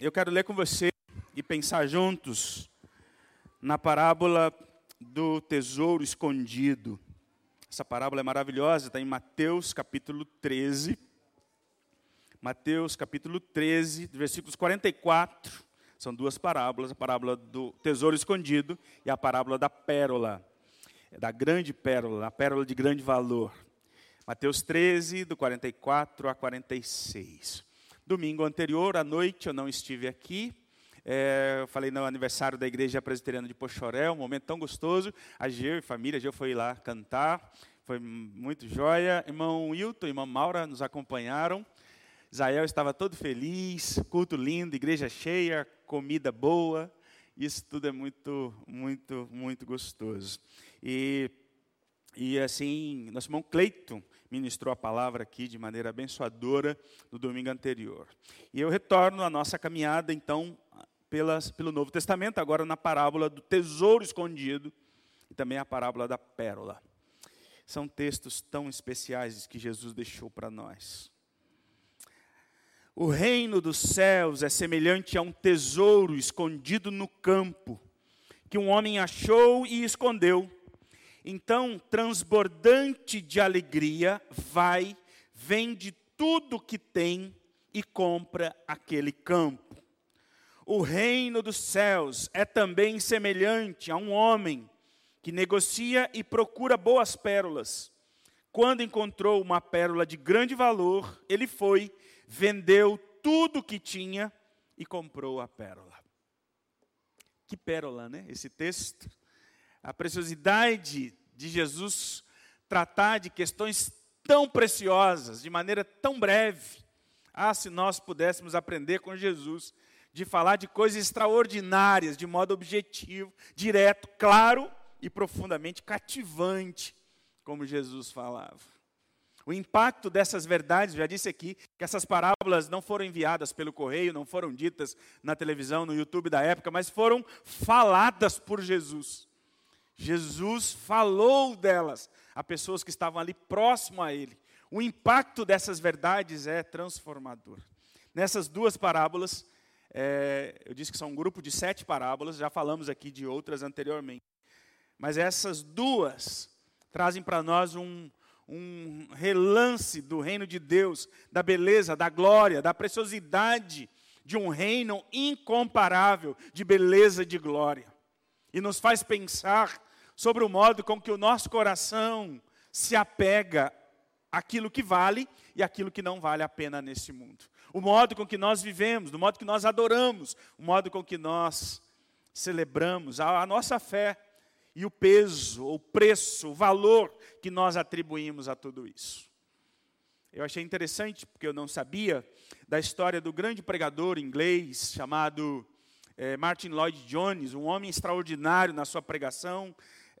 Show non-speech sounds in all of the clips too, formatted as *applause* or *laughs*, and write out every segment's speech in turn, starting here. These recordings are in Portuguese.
eu quero ler com você e pensar juntos na parábola do tesouro escondido. Essa parábola é maravilhosa, está em Mateus capítulo 13. Mateus capítulo 13, versículos 44. São duas parábolas, a parábola do tesouro escondido e a parábola da pérola, da grande pérola, a pérola de grande valor. Mateus 13, do 44 a 46. Domingo anterior, à noite, eu não estive aqui. É, eu falei no aniversário da Igreja Presbiteriana de Pochoré, um momento tão gostoso. A Geu e família, a Geu foi lá cantar, foi muito joia. Irmão Wilton e irmã Maura nos acompanharam. Israel estava todo feliz, culto lindo, igreja cheia, comida boa. Isso tudo é muito, muito, muito gostoso. E, e assim, nosso irmão Cleiton ministrou a palavra aqui de maneira abençoadora no domingo anterior. E eu retorno à nossa caminhada, então, pelas, pelo Novo Testamento, agora na parábola do tesouro escondido e também a parábola da pérola. São textos tão especiais que Jesus deixou para nós. O reino dos céus é semelhante a um tesouro escondido no campo, que um homem achou e escondeu. Então, transbordante de alegria, vai, vende tudo que tem e compra aquele campo. O reino dos céus é também semelhante a um homem que negocia e procura boas pérolas. Quando encontrou uma pérola de grande valor, ele foi, vendeu tudo que tinha e comprou a pérola. Que pérola, né? Esse texto a preciosidade de Jesus tratar de questões tão preciosas, de maneira tão breve. Ah, se nós pudéssemos aprender com Jesus, de falar de coisas extraordinárias, de modo objetivo, direto, claro e profundamente cativante, como Jesus falava. O impacto dessas verdades, já disse aqui, que essas parábolas não foram enviadas pelo correio, não foram ditas na televisão, no YouTube da época, mas foram faladas por Jesus. Jesus falou delas a pessoas que estavam ali próximo a ele. O impacto dessas verdades é transformador. Nessas duas parábolas, é, eu disse que são um grupo de sete parábolas, já falamos aqui de outras anteriormente. Mas essas duas trazem para nós um, um relance do reino de Deus, da beleza, da glória, da preciosidade de um reino incomparável de beleza e de glória. E nos faz pensar sobre o modo com que o nosso coração se apega àquilo que vale e àquilo que não vale a pena nesse mundo. O modo com que nós vivemos, o modo que nós adoramos, o modo com que nós celebramos a, a nossa fé e o peso, o preço, o valor que nós atribuímos a tudo isso. Eu achei interessante, porque eu não sabia, da história do grande pregador inglês chamado é, Martin Lloyd Jones, um homem extraordinário na sua pregação.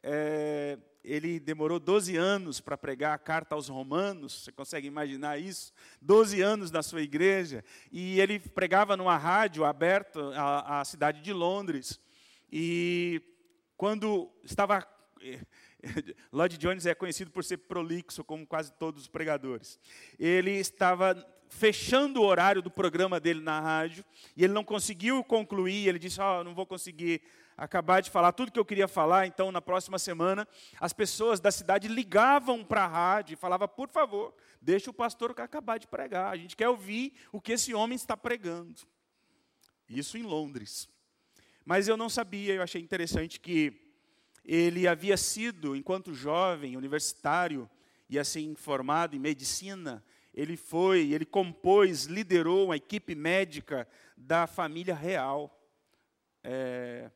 É, ele demorou 12 anos para pregar a carta aos romanos, você consegue imaginar isso? 12 anos na sua igreja, e ele pregava numa rádio aberta à, cidade de Londres. E quando estava. *laughs* Lloyd Jones é conhecido por ser prolixo, como quase todos os pregadores. Ele estava fechando o horário do programa dele na rádio, e ele não conseguiu concluir, ele disse: oh, não vou conseguir acabar de falar tudo que eu queria falar, então na próxima semana as pessoas da cidade ligavam para a rádio e falavam, por favor, deixa o pastor acabar de pregar, a gente quer ouvir o que esse homem está pregando. Isso em Londres. Mas eu não sabia, eu achei interessante que ele havia sido, enquanto jovem, universitário, e assim formado em medicina, ele foi, ele compôs, liderou uma equipe médica da família real. É,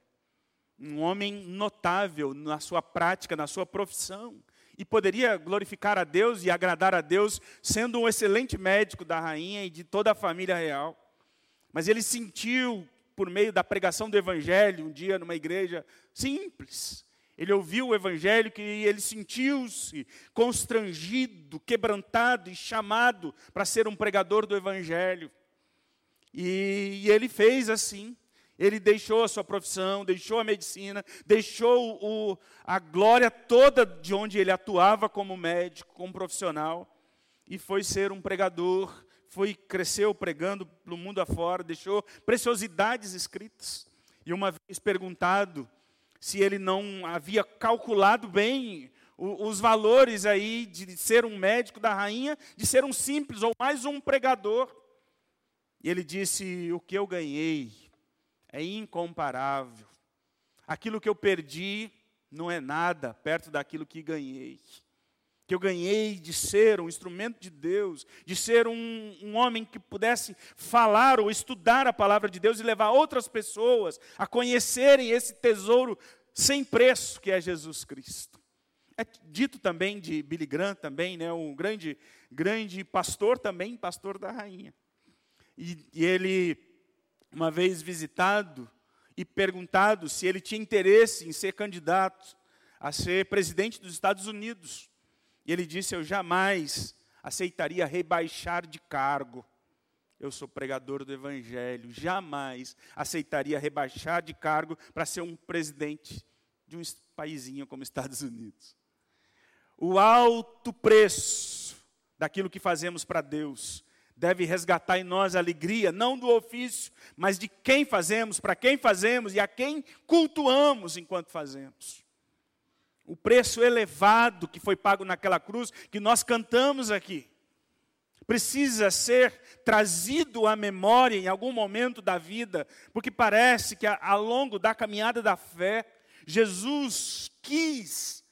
um homem notável na sua prática, na sua profissão. E poderia glorificar a Deus e agradar a Deus, sendo um excelente médico da rainha e de toda a família real. Mas ele sentiu, por meio da pregação do Evangelho, um dia numa igreja simples, ele ouviu o Evangelho que ele sentiu-se constrangido, quebrantado e chamado para ser um pregador do Evangelho. E, e ele fez assim. Ele deixou a sua profissão, deixou a medicina, deixou o, a glória toda de onde ele atuava como médico, como profissional, e foi ser um pregador, foi cresceu pregando pelo mundo afora, deixou preciosidades escritas. E uma vez perguntado se ele não havia calculado bem os valores aí de ser um médico da rainha, de ser um simples ou mais um pregador. E ele disse: O que eu ganhei é incomparável. Aquilo que eu perdi não é nada perto daquilo que ganhei. Que eu ganhei de ser um instrumento de Deus, de ser um, um homem que pudesse falar ou estudar a palavra de Deus e levar outras pessoas a conhecerem esse tesouro sem preço que é Jesus Cristo. É dito também de Billy Graham também, né, um grande, grande pastor também, pastor da rainha. E, e ele, uma vez visitado e perguntado se ele tinha interesse em ser candidato a ser presidente dos Estados Unidos, e ele disse: Eu jamais aceitaria rebaixar de cargo. Eu sou pregador do Evangelho, jamais aceitaria rebaixar de cargo para ser um presidente de um paísinho como Estados Unidos. O alto preço daquilo que fazemos para Deus deve resgatar em nós a alegria, não do ofício, mas de quem fazemos, para quem fazemos e a quem cultuamos enquanto fazemos. O preço elevado que foi pago naquela cruz, que nós cantamos aqui, precisa ser trazido à memória em algum momento da vida, porque parece que ao longo da caminhada da fé, Jesus quis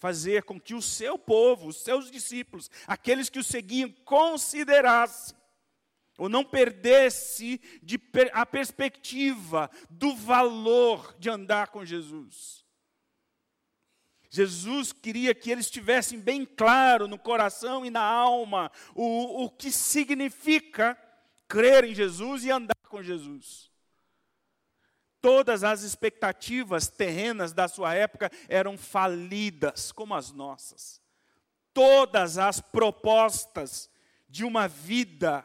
fazer com que o seu povo, os seus discípulos, aqueles que o seguiam, considerassem ou não perdesse de a perspectiva do valor de andar com Jesus. Jesus queria que eles tivessem bem claro no coração e na alma o, o que significa crer em Jesus e andar com Jesus. Todas as expectativas terrenas da sua época eram falidas, como as nossas. Todas as propostas de uma vida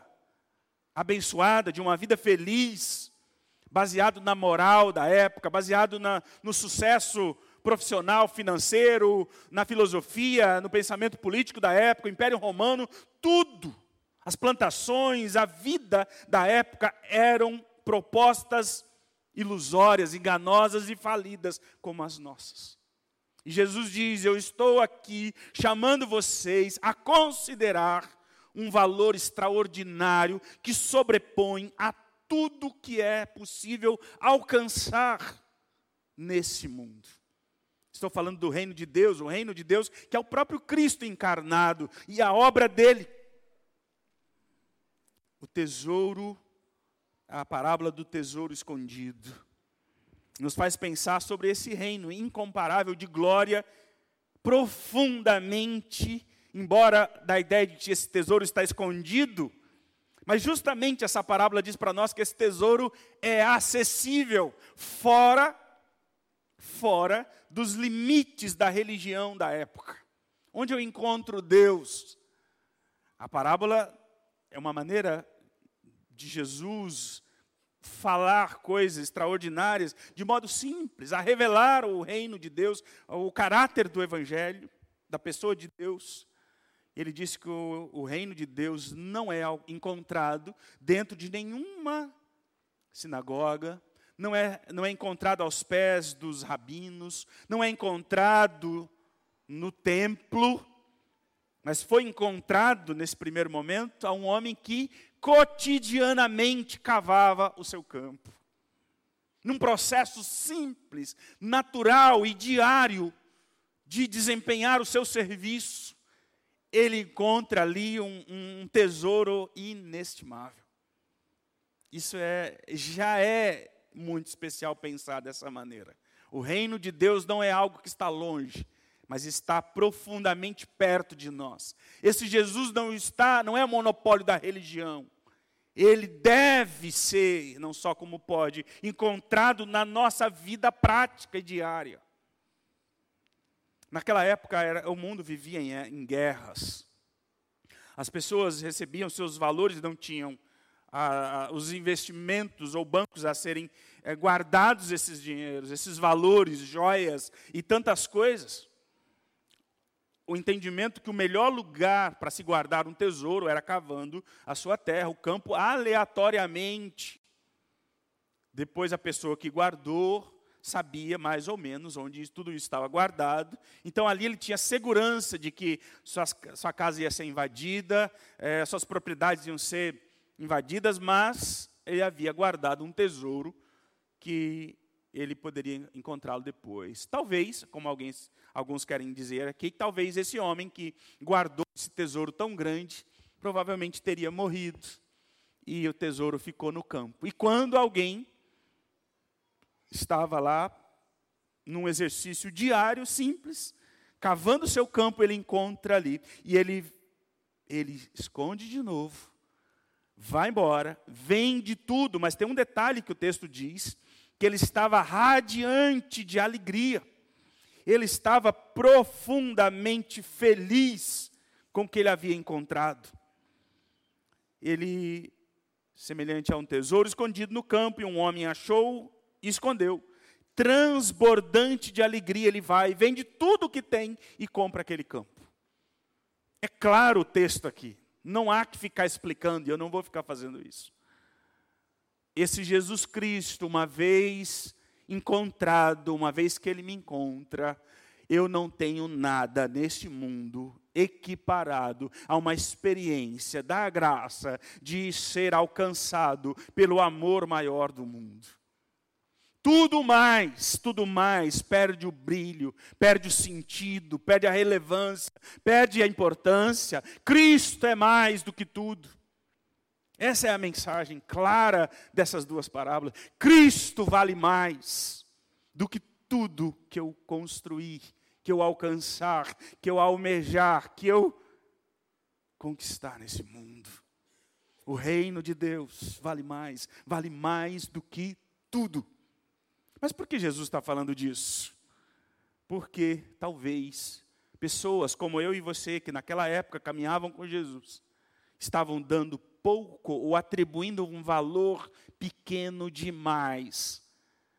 abençoada, de uma vida feliz, baseado na moral da época, baseado na, no sucesso profissional, financeiro, na filosofia, no pensamento político da época, o Império Romano, tudo, as plantações, a vida da época eram propostas ilusórias, enganosas e falidas como as nossas. E Jesus diz: Eu estou aqui chamando vocês a considerar um valor extraordinário que sobrepõe a tudo que é possível alcançar nesse mundo. Estou falando do reino de Deus, o reino de Deus que é o próprio Cristo encarnado e a obra dele. O tesouro a parábola do tesouro escondido. Nos faz pensar sobre esse reino incomparável de glória, profundamente, embora da ideia de que esse tesouro está escondido, mas justamente essa parábola diz para nós que esse tesouro é acessível fora fora dos limites da religião da época. Onde eu encontro Deus? A parábola é uma maneira de Jesus falar coisas extraordinárias de modo simples, a revelar o reino de Deus, o caráter do Evangelho, da pessoa de Deus. Ele disse que o, o reino de Deus não é encontrado dentro de nenhuma sinagoga, não é, não é encontrado aos pés dos rabinos, não é encontrado no templo, mas foi encontrado nesse primeiro momento a um homem que cotidianamente cavava o seu campo. Num processo simples, natural e diário de desempenhar o seu serviço, ele encontra ali um, um tesouro inestimável. Isso é, já é muito especial pensar dessa maneira. O reino de Deus não é algo que está longe, mas está profundamente perto de nós. Esse Jesus não está, não é monopólio da religião ele deve ser, não só como pode, encontrado na nossa vida prática e diária. Naquela época, era, o mundo vivia em, em, guerras. As pessoas recebiam seus valores, não tinham os investimentos ou bancos a serem é, guardados esses dinheiros, esses valores, joias e tantas coisas. O entendimento que o melhor lugar para se guardar um tesouro era cavando a sua terra, o campo aleatoriamente. Depois a pessoa que guardou sabia mais ou menos onde tudo isso estava guardado. Então ali ele tinha segurança de que sua, sua casa ia ser invadida, é, suas propriedades iam ser invadidas, mas ele havia guardado um tesouro que ele poderia encontrá-lo depois. Talvez, como alguns, alguns querem dizer aqui, talvez esse homem que guardou esse tesouro tão grande, provavelmente teria morrido e o tesouro ficou no campo. E quando alguém estava lá num exercício diário simples, cavando seu campo, ele encontra ali e ele ele esconde de novo, vai embora, vende tudo, mas tem um detalhe que o texto diz, que ele estava radiante de alegria. Ele estava profundamente feliz com o que ele havia encontrado. Ele, semelhante a um tesouro escondido no campo, e um homem achou e escondeu. Transbordante de alegria, ele vai, vende tudo o que tem e compra aquele campo. É claro o texto aqui. Não há que ficar explicando, e eu não vou ficar fazendo isso. Esse Jesus Cristo, uma vez encontrado, uma vez que ele me encontra, eu não tenho nada neste mundo equiparado a uma experiência da graça de ser alcançado pelo amor maior do mundo. Tudo mais, tudo mais perde o brilho, perde o sentido, perde a relevância, perde a importância. Cristo é mais do que tudo. Essa é a mensagem clara dessas duas parábolas. Cristo vale mais do que tudo que eu construir, que eu alcançar, que eu almejar, que eu conquistar nesse mundo. O reino de Deus vale mais, vale mais do que tudo. Mas por que Jesus está falando disso? Porque talvez pessoas como eu e você, que naquela época caminhavam com Jesus, estavam dando pouco ou atribuindo um valor pequeno demais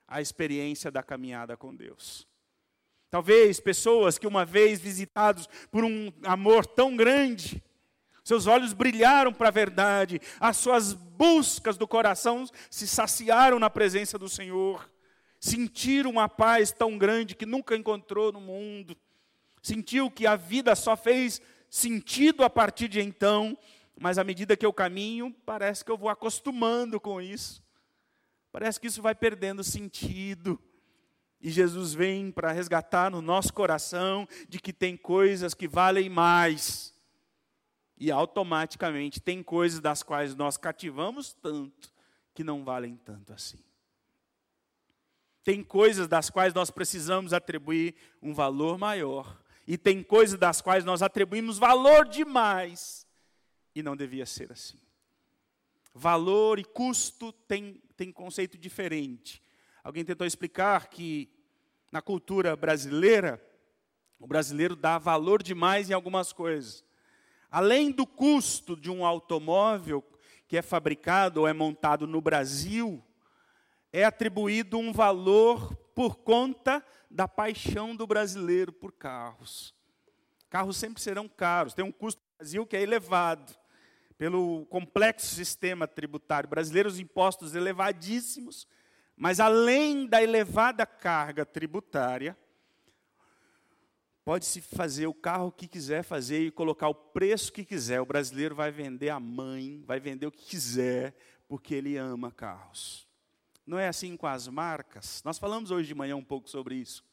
à experiência da caminhada com Deus. Talvez pessoas que uma vez visitados por um amor tão grande, seus olhos brilharam para a verdade, as suas buscas do coração se saciaram na presença do Senhor sentir uma paz tão grande que nunca encontrou no mundo, sentiu que a vida só fez sentido a partir de então, mas à medida que eu caminho, parece que eu vou acostumando com isso, parece que isso vai perdendo sentido. E Jesus vem para resgatar no nosso coração de que tem coisas que valem mais. E automaticamente tem coisas das quais nós cativamos tanto que não valem tanto assim. Tem coisas das quais nós precisamos atribuir um valor maior. E tem coisas das quais nós atribuímos valor demais. E não devia ser assim. Valor e custo tem, tem conceito diferente. Alguém tentou explicar que na cultura brasileira, o brasileiro dá valor demais em algumas coisas. Além do custo de um automóvel que é fabricado ou é montado no Brasil, é atribuído um valor por conta da paixão do brasileiro por carros. Carros sempre serão caros, tem um custo no Brasil que é elevado pelo complexo sistema tributário brasileiro, os impostos elevadíssimos, mas além da elevada carga tributária, pode-se fazer o carro que quiser fazer e colocar o preço que quiser. O brasileiro vai vender a mãe, vai vender o que quiser, porque ele ama carros. Não é assim com as marcas? Nós falamos hoje de manhã um pouco sobre isso.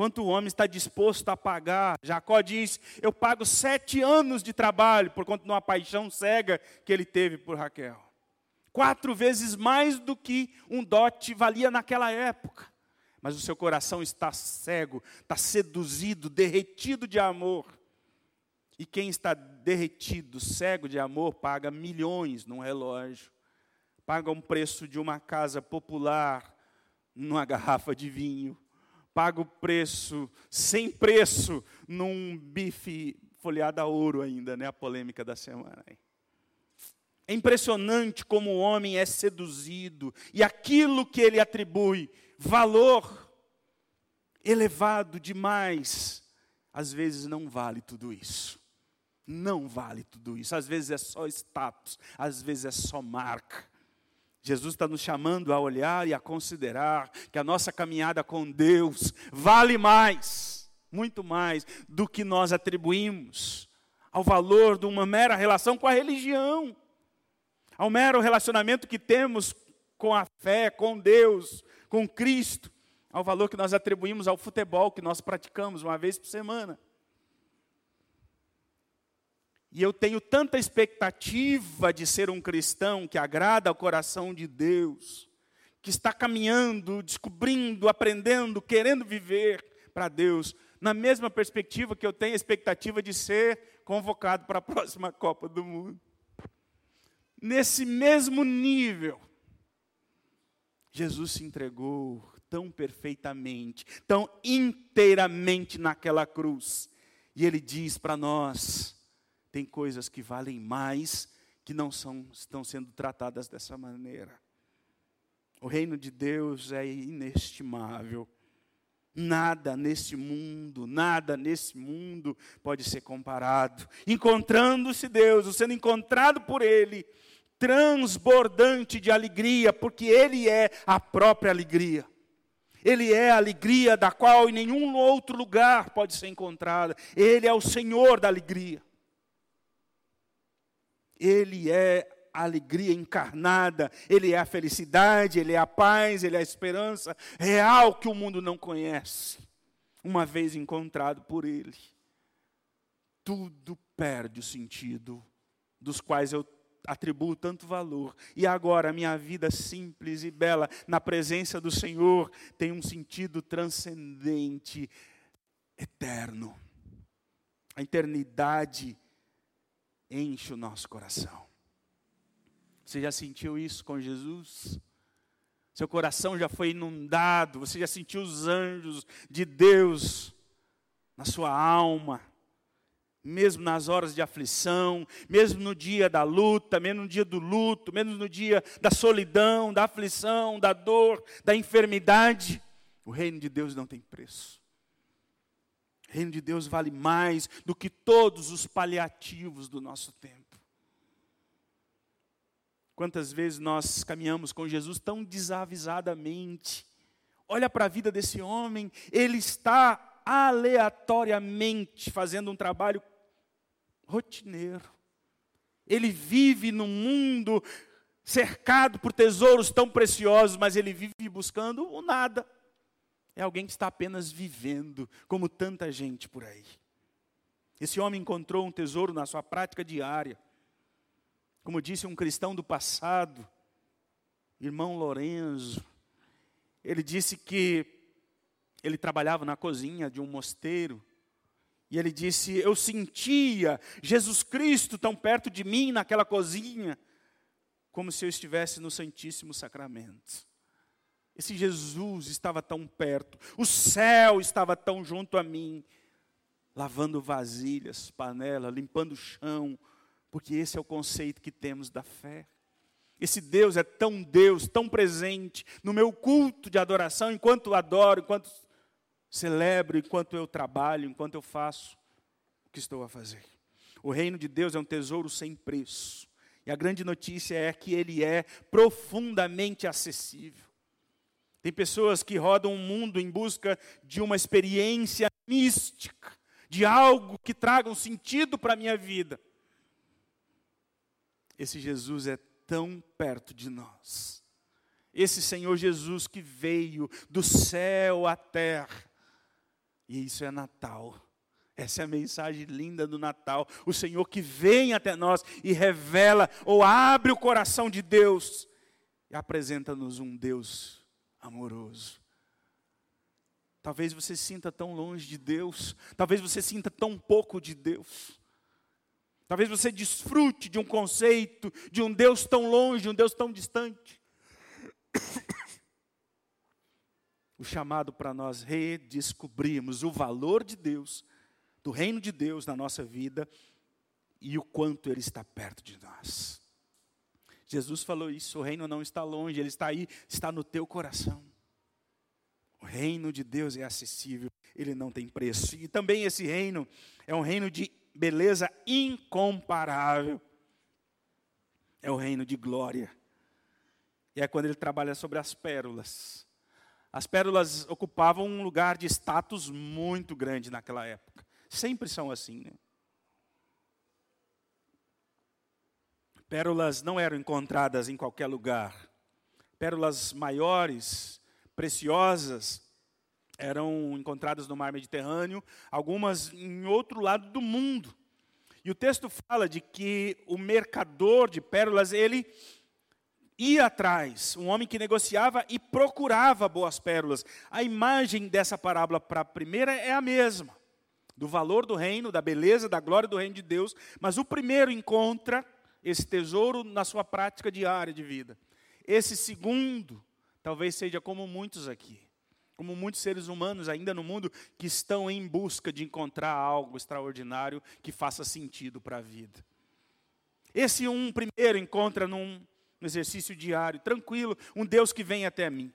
Quanto o homem está disposto a pagar? Jacó diz: Eu pago sete anos de trabalho por conta de uma paixão cega que ele teve por Raquel. Quatro vezes mais do que um dote valia naquela época. Mas o seu coração está cego, está seduzido, derretido de amor. E quem está derretido, cego de amor, paga milhões num relógio paga um preço de uma casa popular numa garrafa de vinho, paga o preço, sem preço, num bife folheado a ouro ainda, né? A polêmica da semana. É impressionante como o homem é seduzido e aquilo que ele atribui valor elevado demais às vezes não vale tudo isso. Não vale tudo isso. Às vezes é só status, às vezes é só marca. Jesus está nos chamando a olhar e a considerar que a nossa caminhada com Deus vale mais, muito mais, do que nós atribuímos ao valor de uma mera relação com a religião, ao mero relacionamento que temos com a fé, com Deus, com Cristo, ao valor que nós atribuímos ao futebol que nós praticamos uma vez por semana. E eu tenho tanta expectativa de ser um cristão que agrada ao coração de Deus, que está caminhando, descobrindo, aprendendo, querendo viver para Deus, na mesma perspectiva que eu tenho a expectativa de ser convocado para a *laughs* próxima Copa do Mundo. Nesse mesmo nível, Jesus se entregou tão perfeitamente, tão inteiramente naquela cruz. E ele diz para nós: tem coisas que valem mais que não são, estão sendo tratadas dessa maneira. O reino de Deus é inestimável. Nada nesse mundo, nada nesse mundo pode ser comparado. Encontrando-se Deus, sendo encontrado por Ele, transbordante de alegria, porque Ele é a própria alegria. Ele é a alegria da qual em nenhum outro lugar pode ser encontrada. Ele é o Senhor da alegria. Ele é a alegria encarnada, Ele é a felicidade, Ele é a paz, Ele é a esperança real que o mundo não conhece. Uma vez encontrado por Ele, tudo perde o sentido, dos quais eu atribuo tanto valor. E agora, minha vida simples e bela na presença do Senhor tem um sentido transcendente, eterno. A eternidade enche o nosso coração. Você já sentiu isso com Jesus? Seu coração já foi inundado, você já sentiu os anjos de Deus na sua alma mesmo nas horas de aflição, mesmo no dia da luta, mesmo no dia do luto, mesmo no dia da solidão, da aflição, da dor, da enfermidade, o reino de Deus não tem preço. O reino de Deus vale mais do que todos os paliativos do nosso tempo. Quantas vezes nós caminhamos com Jesus tão desavisadamente? Olha para a vida desse homem, ele está aleatoriamente fazendo um trabalho rotineiro. Ele vive num mundo cercado por tesouros tão preciosos, mas ele vive buscando o nada. É alguém que está apenas vivendo, como tanta gente por aí. Esse homem encontrou um tesouro na sua prática diária. Como disse um cristão do passado, irmão Lorenzo, ele disse que ele trabalhava na cozinha de um mosteiro e ele disse: Eu sentia Jesus Cristo tão perto de mim naquela cozinha, como se eu estivesse no Santíssimo Sacramento. Esse Jesus estava tão perto, o céu estava tão junto a mim, lavando vasilhas, panela, limpando o chão, porque esse é o conceito que temos da fé. Esse Deus é tão Deus, tão presente no meu culto de adoração, enquanto adoro, enquanto celebro enquanto eu trabalho, enquanto eu faço o que estou a fazer. O reino de Deus é um tesouro sem preço. E a grande notícia é que ele é profundamente acessível. Tem pessoas que rodam o mundo em busca de uma experiência mística, de algo que traga um sentido para a minha vida. Esse Jesus é tão perto de nós. Esse Senhor Jesus que veio do céu à terra e isso é Natal. Essa é a mensagem linda do Natal. O Senhor que vem até nós e revela ou abre o coração de Deus e apresenta-nos um Deus amoroso. Talvez você sinta tão longe de Deus, talvez você sinta tão pouco de Deus. Talvez você desfrute de um conceito de um Deus tão longe, um Deus tão distante o chamado para nós redescobrirmos o valor de Deus, do reino de Deus na nossa vida e o quanto Ele está perto de nós. Jesus falou isso: o reino não está longe, ele está aí, está no teu coração. O reino de Deus é acessível, ele não tem preço. E também esse reino é um reino de beleza incomparável. É o reino de glória. E é quando ele trabalha sobre as pérolas. As pérolas ocupavam um lugar de status muito grande naquela época. Sempre são assim. Né? Pérolas não eram encontradas em qualquer lugar. Pérolas maiores, preciosas, eram encontradas no mar Mediterrâneo, algumas em outro lado do mundo. E o texto fala de que o mercador de pérolas, ele ia atrás, um homem que negociava e procurava boas pérolas. A imagem dessa parábola para a primeira é a mesma, do valor do reino, da beleza, da glória do reino de Deus, mas o primeiro encontra esse tesouro na sua prática diária de vida. Esse segundo, talvez seja como muitos aqui, como muitos seres humanos ainda no mundo que estão em busca de encontrar algo extraordinário que faça sentido para a vida. Esse um primeiro encontra num exercício diário, tranquilo, um Deus que vem até mim.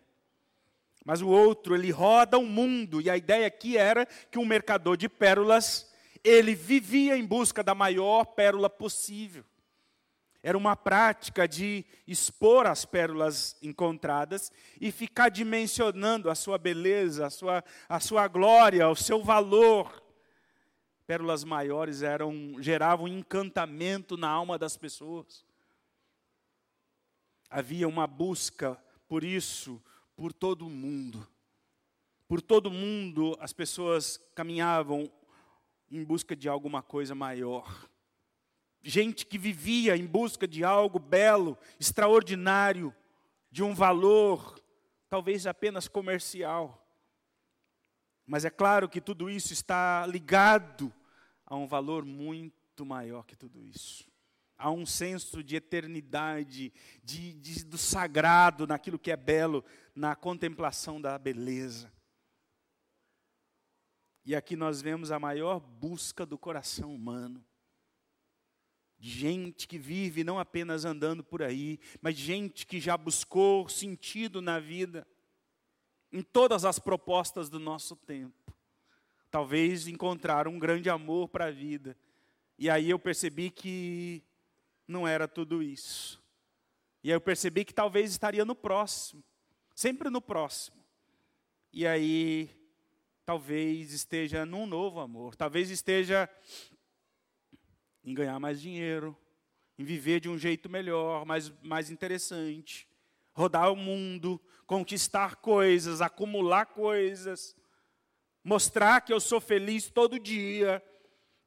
Mas o outro, ele roda o mundo, e a ideia aqui era que um mercador de pérolas, ele vivia em busca da maior pérola possível. Era uma prática de expor as pérolas encontradas e ficar dimensionando a sua beleza, a sua, a sua glória, o seu valor. Pérolas maiores eram geravam encantamento na alma das pessoas. Havia uma busca por isso por todo o mundo. Por todo o mundo as pessoas caminhavam em busca de alguma coisa maior gente que vivia em busca de algo belo, extraordinário, de um valor, talvez apenas comercial. Mas é claro que tudo isso está ligado a um valor muito maior que tudo isso. Há um senso de eternidade, de, de, do sagrado naquilo que é belo, na contemplação da beleza. E aqui nós vemos a maior busca do coração humano gente que vive não apenas andando por aí, mas gente que já buscou sentido na vida, em todas as propostas do nosso tempo. Talvez encontraram um grande amor para a vida. E aí eu percebi que não era tudo isso. E aí eu percebi que talvez estaria no próximo, sempre no próximo. E aí talvez esteja num novo amor, talvez esteja em ganhar mais dinheiro, em viver de um jeito melhor, mais, mais interessante, rodar o mundo, conquistar coisas, acumular coisas, mostrar que eu sou feliz todo dia.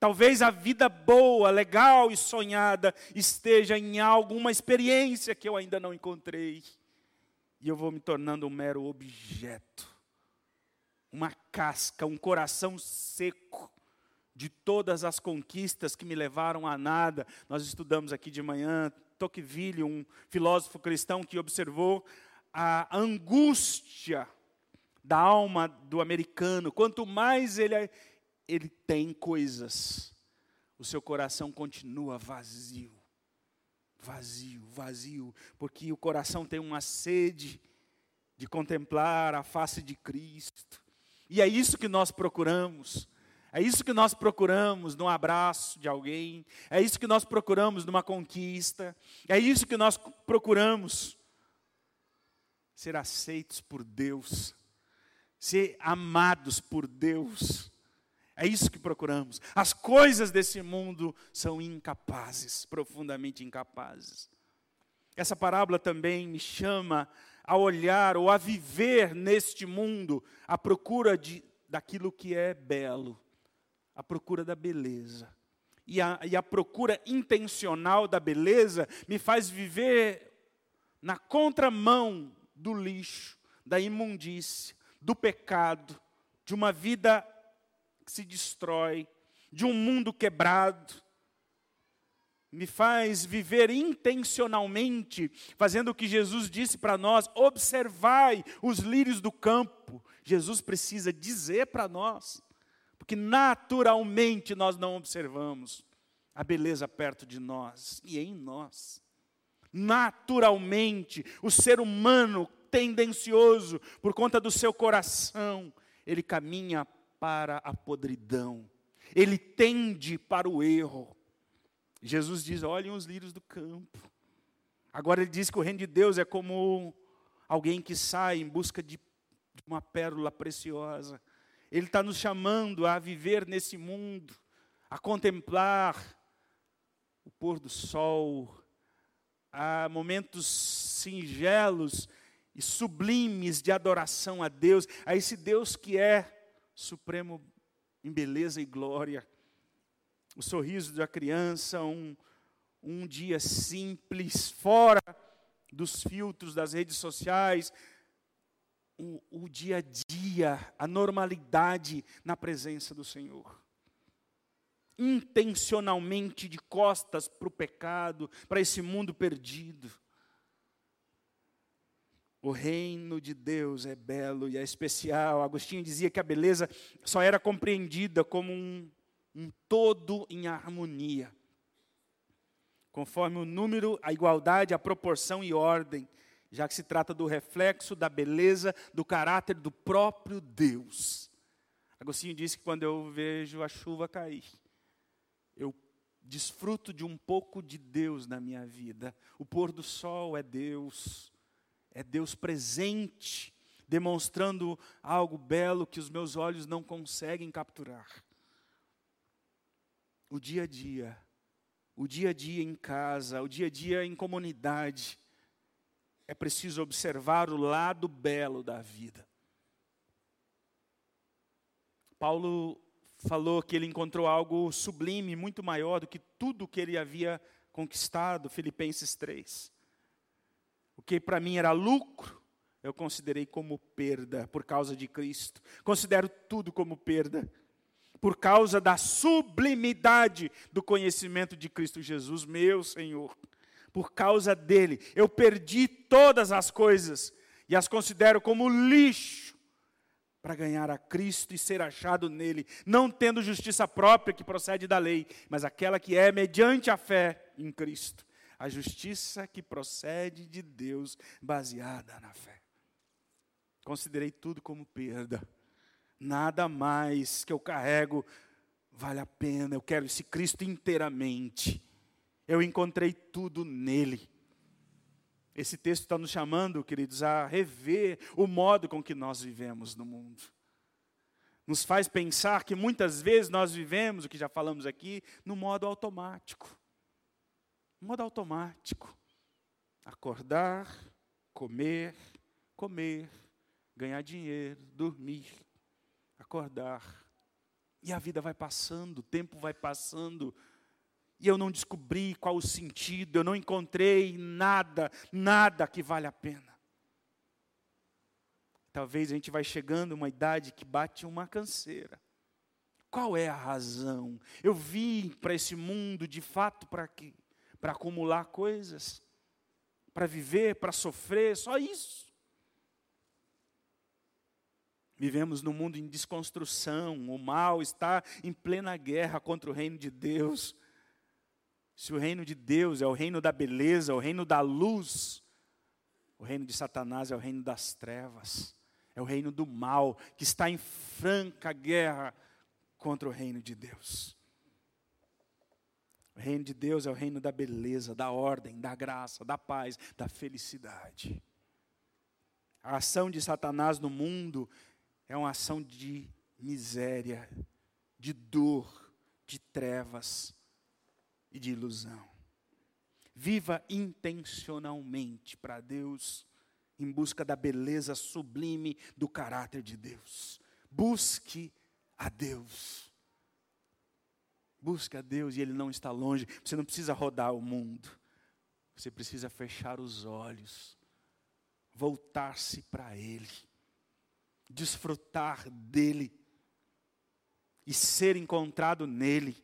Talvez a vida boa, legal e sonhada esteja em alguma experiência que eu ainda não encontrei. E eu vou me tornando um mero objeto, uma casca, um coração seco, de todas as conquistas que me levaram a nada. Nós estudamos aqui de manhã Tocqueville, um filósofo cristão que observou a angústia da alma do americano. Quanto mais ele, ele tem coisas, o seu coração continua vazio. Vazio, vazio, porque o coração tem uma sede de contemplar a face de Cristo. E é isso que nós procuramos. É isso que nós procuramos num abraço de alguém, é isso que nós procuramos numa conquista, é isso que nós procuramos ser aceitos por Deus, ser amados por Deus. É isso que procuramos. As coisas desse mundo são incapazes, profundamente incapazes. Essa parábola também me chama a olhar ou a viver neste mundo à procura de, daquilo que é belo a procura da beleza. E a, e a procura intencional da beleza me faz viver na contramão do lixo, da imundícia, do pecado, de uma vida que se destrói, de um mundo quebrado. Me faz viver intencionalmente, fazendo o que Jesus disse para nós: observai os lírios do campo. Jesus precisa dizer para nós porque naturalmente nós não observamos a beleza perto de nós e em nós. Naturalmente, o ser humano tendencioso, por conta do seu coração, ele caminha para a podridão, ele tende para o erro. Jesus diz: olhem os lírios do campo. Agora ele diz que o reino de Deus é como alguém que sai em busca de uma pérola preciosa. Ele está nos chamando a viver nesse mundo, a contemplar o pôr do sol, a momentos singelos e sublimes de adoração a Deus, a esse Deus que é supremo em beleza e glória. O sorriso da criança, um, um dia simples, fora dos filtros das redes sociais, o, o dia a dia, a normalidade na presença do Senhor intencionalmente de costas para o pecado, para esse mundo perdido. O reino de Deus é belo e é especial. Agostinho dizia que a beleza só era compreendida como um, um todo em harmonia. Conforme o número, a igualdade, a proporção e ordem, já que se trata do reflexo da beleza, do caráter do próprio Deus. Agostinho disse que quando eu vejo a chuva cair, eu desfruto de um pouco de Deus na minha vida. O pôr do sol é Deus, é Deus presente, demonstrando algo belo que os meus olhos não conseguem capturar. O dia a dia, o dia a dia em casa, o dia a dia em comunidade, é preciso observar o lado belo da vida. Paulo falou que ele encontrou algo sublime, muito maior do que tudo que ele havia conquistado, Filipenses 3. O que para mim era lucro, eu considerei como perda por causa de Cristo. Considero tudo como perda por causa da sublimidade do conhecimento de Cristo Jesus, meu Senhor. Por causa dele, eu perdi todas as coisas e as considero como lixo para ganhar a Cristo e ser achado nele, não tendo justiça própria que procede da lei, mas aquela que é mediante a fé em Cristo. A justiça que procede de Deus, baseada na fé. Considerei tudo como perda. Nada mais que eu carrego vale a pena. Eu quero esse Cristo inteiramente. Eu encontrei tudo nele. Esse texto está nos chamando, queridos, a rever o modo com que nós vivemos no mundo. Nos faz pensar que muitas vezes nós vivemos, o que já falamos aqui, no modo automático. No modo automático. Acordar, comer, comer, ganhar dinheiro, dormir, acordar. E a vida vai passando, o tempo vai passando, e eu não descobri qual o sentido, eu não encontrei nada, nada que vale a pena. Talvez a gente vai chegando a uma idade que bate uma canseira. Qual é a razão? Eu vim para esse mundo de fato para quê? Para acumular coisas, para viver, para sofrer, só isso. Vivemos num mundo em desconstrução, o mal está em plena guerra contra o reino de Deus. Se o reino de Deus é o reino da beleza, o reino da luz, o reino de Satanás é o reino das trevas, é o reino do mal, que está em franca guerra contra o reino de Deus. O reino de Deus é o reino da beleza, da ordem, da graça, da paz, da felicidade. A ação de Satanás no mundo é uma ação de miséria, de dor, de trevas e de ilusão. Viva intencionalmente para Deus, em busca da beleza sublime do caráter de Deus. Busque a Deus. Busque a Deus e Ele não está longe. Você não precisa rodar o mundo. Você precisa fechar os olhos, voltar-se para Ele, desfrutar dEle e ser encontrado nele,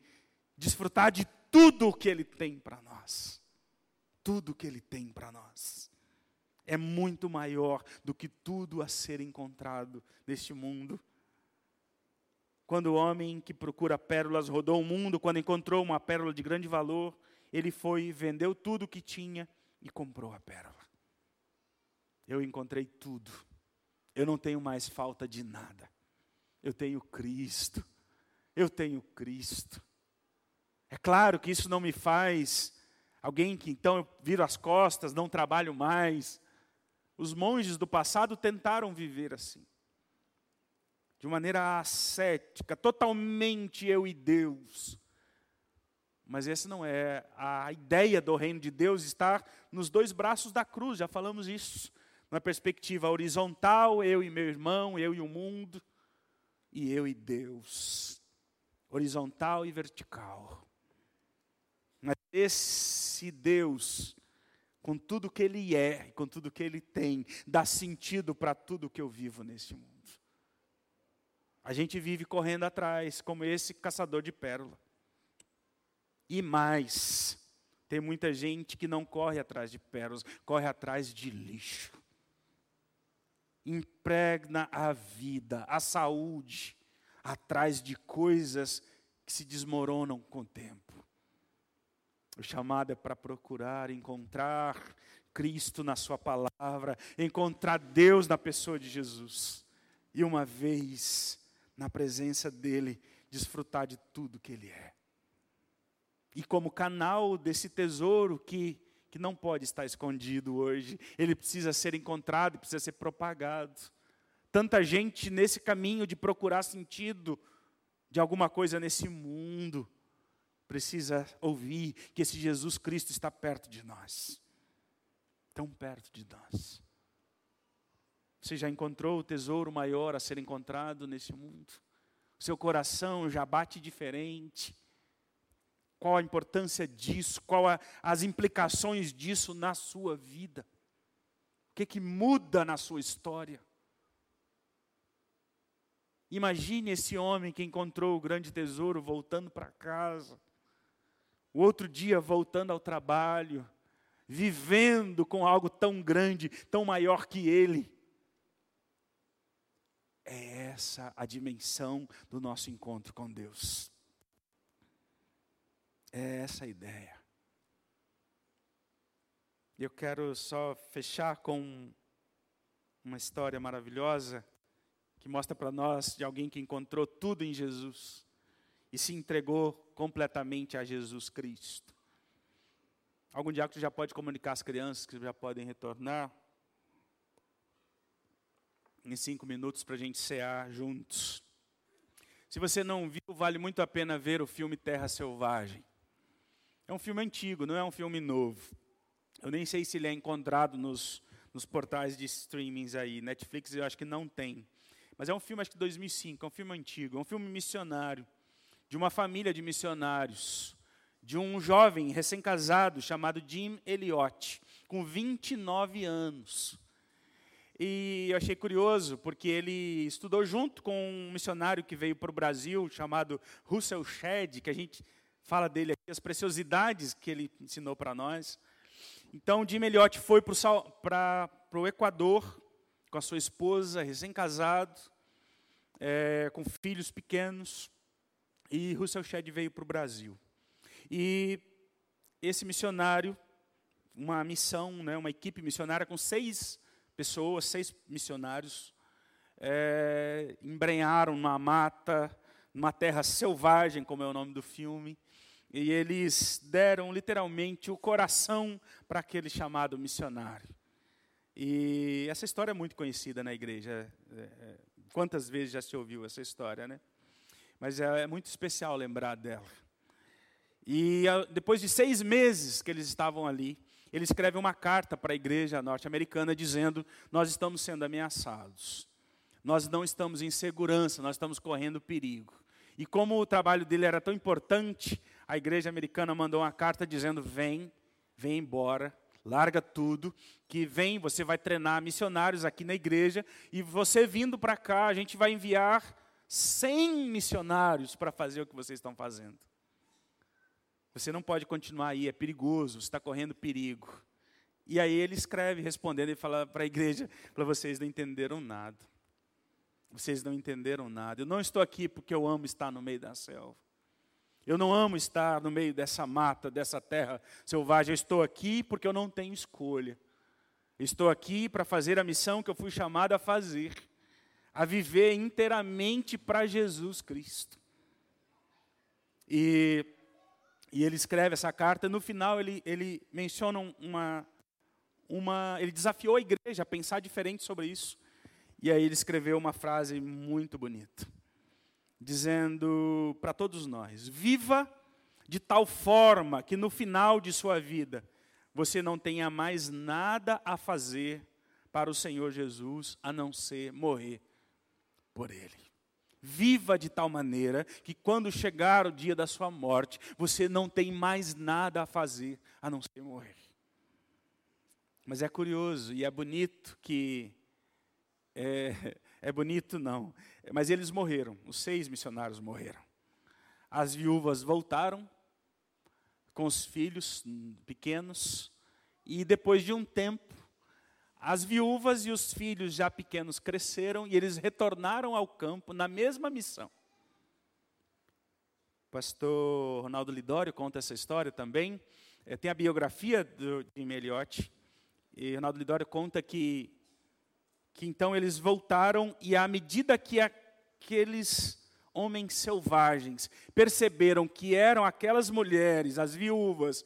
desfrutar de tudo o que Ele tem para nós. Tudo o que Ele tem para nós. É muito maior do que tudo a ser encontrado neste mundo. Quando o homem que procura pérolas rodou o mundo, quando encontrou uma pérola de grande valor, ele foi, vendeu tudo o que tinha e comprou a pérola. eu encontrei tudo. Eu não tenho mais falta de nada. Eu tenho Cristo. Eu tenho Cristo. É claro que isso não me faz alguém que então eu viro as costas, não trabalho mais. Os monges do passado tentaram viver assim. De maneira ascética, totalmente eu e Deus. Mas essa não é a ideia do reino de Deus estar nos dois braços da cruz, já falamos isso. Na perspectiva horizontal, eu e meu irmão, eu e o mundo, e eu e Deus. Horizontal e vertical. Mas esse Deus, com tudo que Ele é, com tudo que Ele tem, dá sentido para tudo que eu vivo neste mundo. A gente vive correndo atrás, como esse caçador de pérola. E mais, tem muita gente que não corre atrás de pérolas, corre atrás de lixo. Impregna a vida, a saúde, atrás de coisas que se desmoronam com o tempo. O chamado é para procurar encontrar Cristo na Sua palavra, encontrar Deus na pessoa de Jesus. E uma vez na presença dEle, desfrutar de tudo que Ele é. E como canal desse tesouro que, que não pode estar escondido hoje, ele precisa ser encontrado, precisa ser propagado. Tanta gente nesse caminho de procurar sentido de alguma coisa nesse mundo, precisa ouvir que esse Jesus Cristo está perto de nós. Tão perto de nós. Você já encontrou o tesouro maior a ser encontrado nesse mundo? seu coração já bate diferente. Qual a importância disso? Qual a, as implicações disso na sua vida? O que, que muda na sua história? Imagine esse homem que encontrou o grande tesouro voltando para casa o outro dia voltando ao trabalho, vivendo com algo tão grande, tão maior que ele. É essa a dimensão do nosso encontro com Deus. É essa a ideia. Eu quero só fechar com uma história maravilhosa que mostra para nós de alguém que encontrou tudo em Jesus e se entregou completamente a Jesus Cristo. Algum diácono já pode comunicar às crianças que já podem retornar? Em cinco minutos para a gente cear juntos. Se você não viu, vale muito a pena ver o filme Terra Selvagem. É um filme antigo, não é um filme novo. Eu nem sei se ele é encontrado nos, nos portais de streamings aí. Netflix eu acho que não tem. Mas é um filme, acho que de 2005, é um filme antigo, é um filme missionário de uma família de missionários, de um jovem recém-casado chamado Jim Elliott, com 29 anos. E eu achei curioso, porque ele estudou junto com um missionário que veio para o Brasil, chamado Russell Shedd, que a gente fala dele aqui, as preciosidades que ele ensinou para nós. Então, Jim Elliott foi para o Equador com a sua esposa, recém-casado, é, com filhos pequenos e Russell Shedd veio para o Brasil. E esse missionário, uma missão, né, uma equipe missionária com seis pessoas, seis missionários, é, embrenharam numa mata, numa terra selvagem, como é o nome do filme, e eles deram literalmente o coração para aquele chamado missionário. E essa história é muito conhecida na igreja. É, é, quantas vezes já se ouviu essa história, né? Mas é, é muito especial lembrar dela. E depois de seis meses que eles estavam ali, ele escreve uma carta para a igreja norte-americana dizendo: Nós estamos sendo ameaçados, nós não estamos em segurança, nós estamos correndo perigo. E como o trabalho dele era tão importante, a igreja americana mandou uma carta dizendo: Vem, vem embora, larga tudo, que vem, você vai treinar missionários aqui na igreja, e você vindo para cá, a gente vai enviar 100 missionários para fazer o que vocês estão fazendo. Você não pode continuar aí, é perigoso, você está correndo perigo. E aí ele escreve, respondendo, e fala para a igreja, para vocês não entenderam nada. Vocês não entenderam nada. Eu não estou aqui porque eu amo estar no meio da selva. Eu não amo estar no meio dessa mata, dessa terra selvagem. Eu estou aqui porque eu não tenho escolha. Estou aqui para fazer a missão que eu fui chamado a fazer, a viver inteiramente para Jesus Cristo. E, e ele escreve essa carta, no final ele, ele menciona uma, uma. Ele desafiou a igreja a pensar diferente sobre isso. E aí ele escreveu uma frase muito bonita, dizendo para todos nós: viva de tal forma que no final de sua vida você não tenha mais nada a fazer para o Senhor Jesus a não ser morrer por Ele. Viva de tal maneira que quando chegar o dia da sua morte, você não tem mais nada a fazer a não ser morrer. Mas é curioso e é bonito que. É, é bonito, não. Mas eles morreram, os seis missionários morreram. As viúvas voltaram com os filhos pequenos, e depois de um tempo, as viúvas e os filhos já pequenos cresceram e eles retornaram ao campo na mesma missão. O pastor Ronaldo Lidório conta essa história também. É, tem a biografia do, de Meliotti. E Ronaldo Lidório conta que, que então eles voltaram e à medida que aqueles homens selvagens perceberam que eram aquelas mulheres, as viúvas,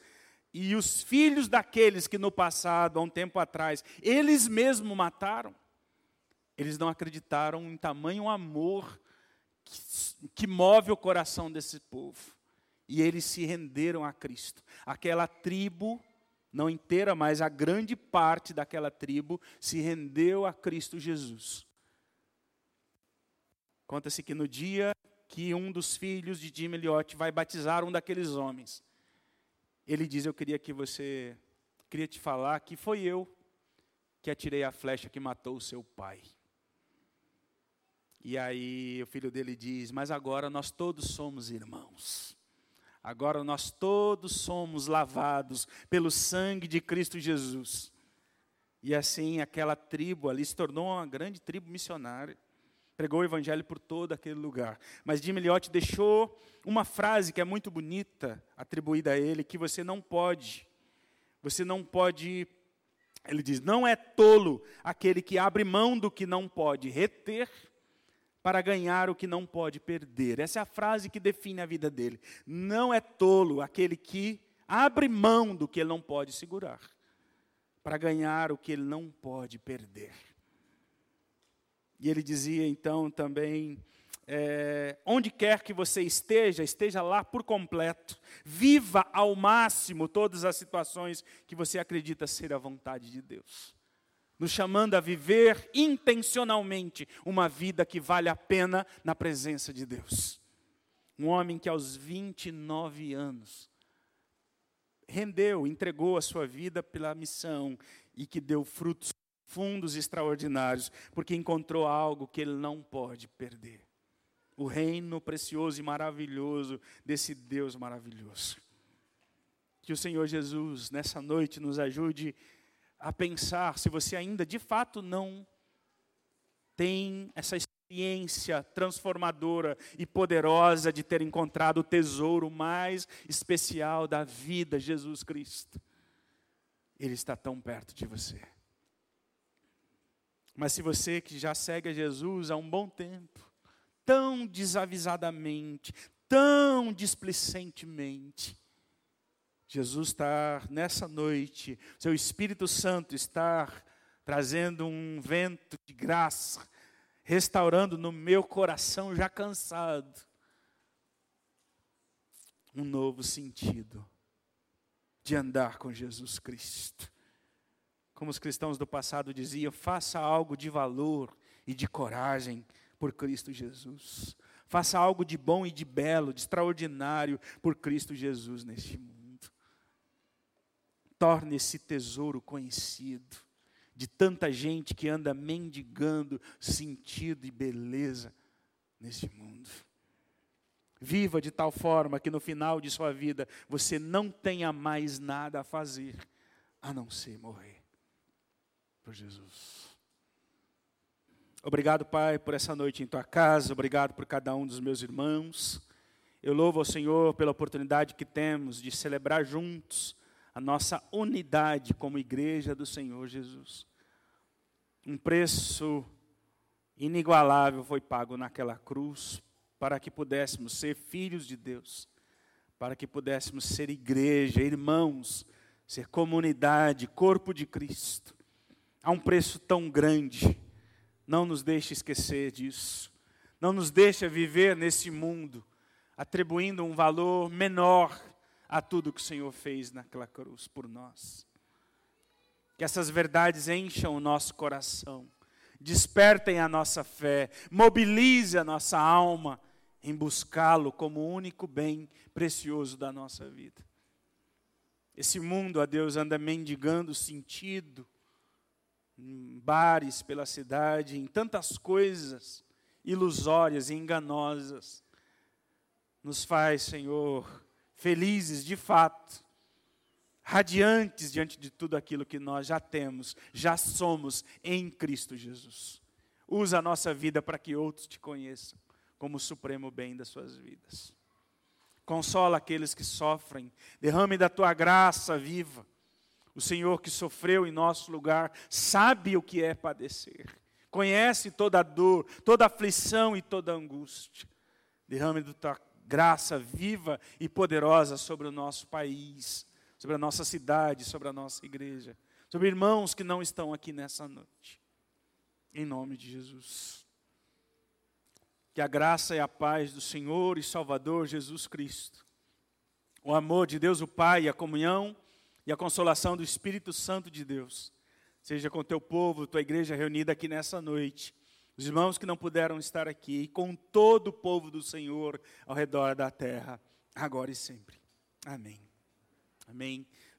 e os filhos daqueles que no passado, há um tempo atrás, eles mesmos mataram, eles não acreditaram em tamanho amor que, que move o coração desse povo. E eles se renderam a Cristo. Aquela tribo, não inteira, mas a grande parte daquela tribo se rendeu a Cristo Jesus. Conta-se que no dia que um dos filhos de Jim vai batizar um daqueles homens, ele diz: Eu queria que você, queria te falar que foi eu que atirei a flecha que matou o seu pai. E aí o filho dele diz: Mas agora nós todos somos irmãos. Agora nós todos somos lavados pelo sangue de Cristo Jesus. E assim aquela tribo ali se tornou uma grande tribo missionária pregou o evangelho por todo aquele lugar. Mas Jim Elliot deixou uma frase que é muito bonita, atribuída a ele, que você não pode, você não pode, ele diz, não é tolo aquele que abre mão do que não pode reter para ganhar o que não pode perder. Essa é a frase que define a vida dele. Não é tolo aquele que abre mão do que ele não pode segurar para ganhar o que ele não pode perder. E ele dizia então também: é, onde quer que você esteja, esteja lá por completo. Viva ao máximo todas as situações que você acredita ser a vontade de Deus. Nos chamando a viver intencionalmente uma vida que vale a pena na presença de Deus. Um homem que aos 29 anos rendeu, entregou a sua vida pela missão e que deu frutos fundos extraordinários, porque encontrou algo que ele não pode perder. O reino precioso e maravilhoso desse Deus maravilhoso. Que o Senhor Jesus, nessa noite, nos ajude a pensar se você ainda de fato não tem essa experiência transformadora e poderosa de ter encontrado o tesouro mais especial da vida, Jesus Cristo. Ele está tão perto de você. Mas se você que já segue a Jesus há um bom tempo, tão desavisadamente, tão displicentemente, Jesus está nessa noite, seu Espírito Santo está trazendo um vento de graça, restaurando no meu coração já cansado um novo sentido de andar com Jesus Cristo como os cristãos do passado diziam, faça algo de valor e de coragem por Cristo Jesus. Faça algo de bom e de belo, de extraordinário por Cristo Jesus neste mundo. Torne esse tesouro conhecido de tanta gente que anda mendigando sentido e beleza neste mundo. Viva de tal forma que no final de sua vida você não tenha mais nada a fazer a não ser morrer por Jesus. Obrigado, Pai, por essa noite em tua casa, obrigado por cada um dos meus irmãos. Eu louvo ao Senhor pela oportunidade que temos de celebrar juntos a nossa unidade como igreja do Senhor Jesus. Um preço inigualável foi pago naquela cruz para que pudéssemos ser filhos de Deus, para que pudéssemos ser igreja, irmãos, ser comunidade, corpo de Cristo. Há um preço tão grande, não nos deixe esquecer disso. Não nos deixe viver nesse mundo atribuindo um valor menor a tudo que o Senhor fez naquela cruz por nós. Que essas verdades encham o nosso coração, despertem a nossa fé, mobilize a nossa alma em buscá-lo como o único bem precioso da nossa vida. Esse mundo, a Deus, anda mendigando sentido, em bares pela cidade, em tantas coisas ilusórias e enganosas. Nos faz, Senhor, felizes de fato, radiantes diante de tudo aquilo que nós já temos, já somos em Cristo Jesus. Usa a nossa vida para que outros te conheçam como o supremo bem das suas vidas. Consola aqueles que sofrem, derrame da tua graça viva. O Senhor que sofreu em nosso lugar sabe o que é padecer, conhece toda a dor, toda a aflição e toda a angústia. Derrame da tua graça viva e poderosa sobre o nosso país, sobre a nossa cidade, sobre a nossa igreja, sobre irmãos que não estão aqui nessa noite. Em nome de Jesus. Que a graça e a paz do Senhor e Salvador Jesus Cristo, o amor de Deus o Pai, a comunhão e a consolação do Espírito Santo de Deus, seja com teu povo, tua igreja reunida aqui nessa noite, os irmãos que não puderam estar aqui, e com todo o povo do Senhor ao redor da terra, agora e sempre. Amém. Amém.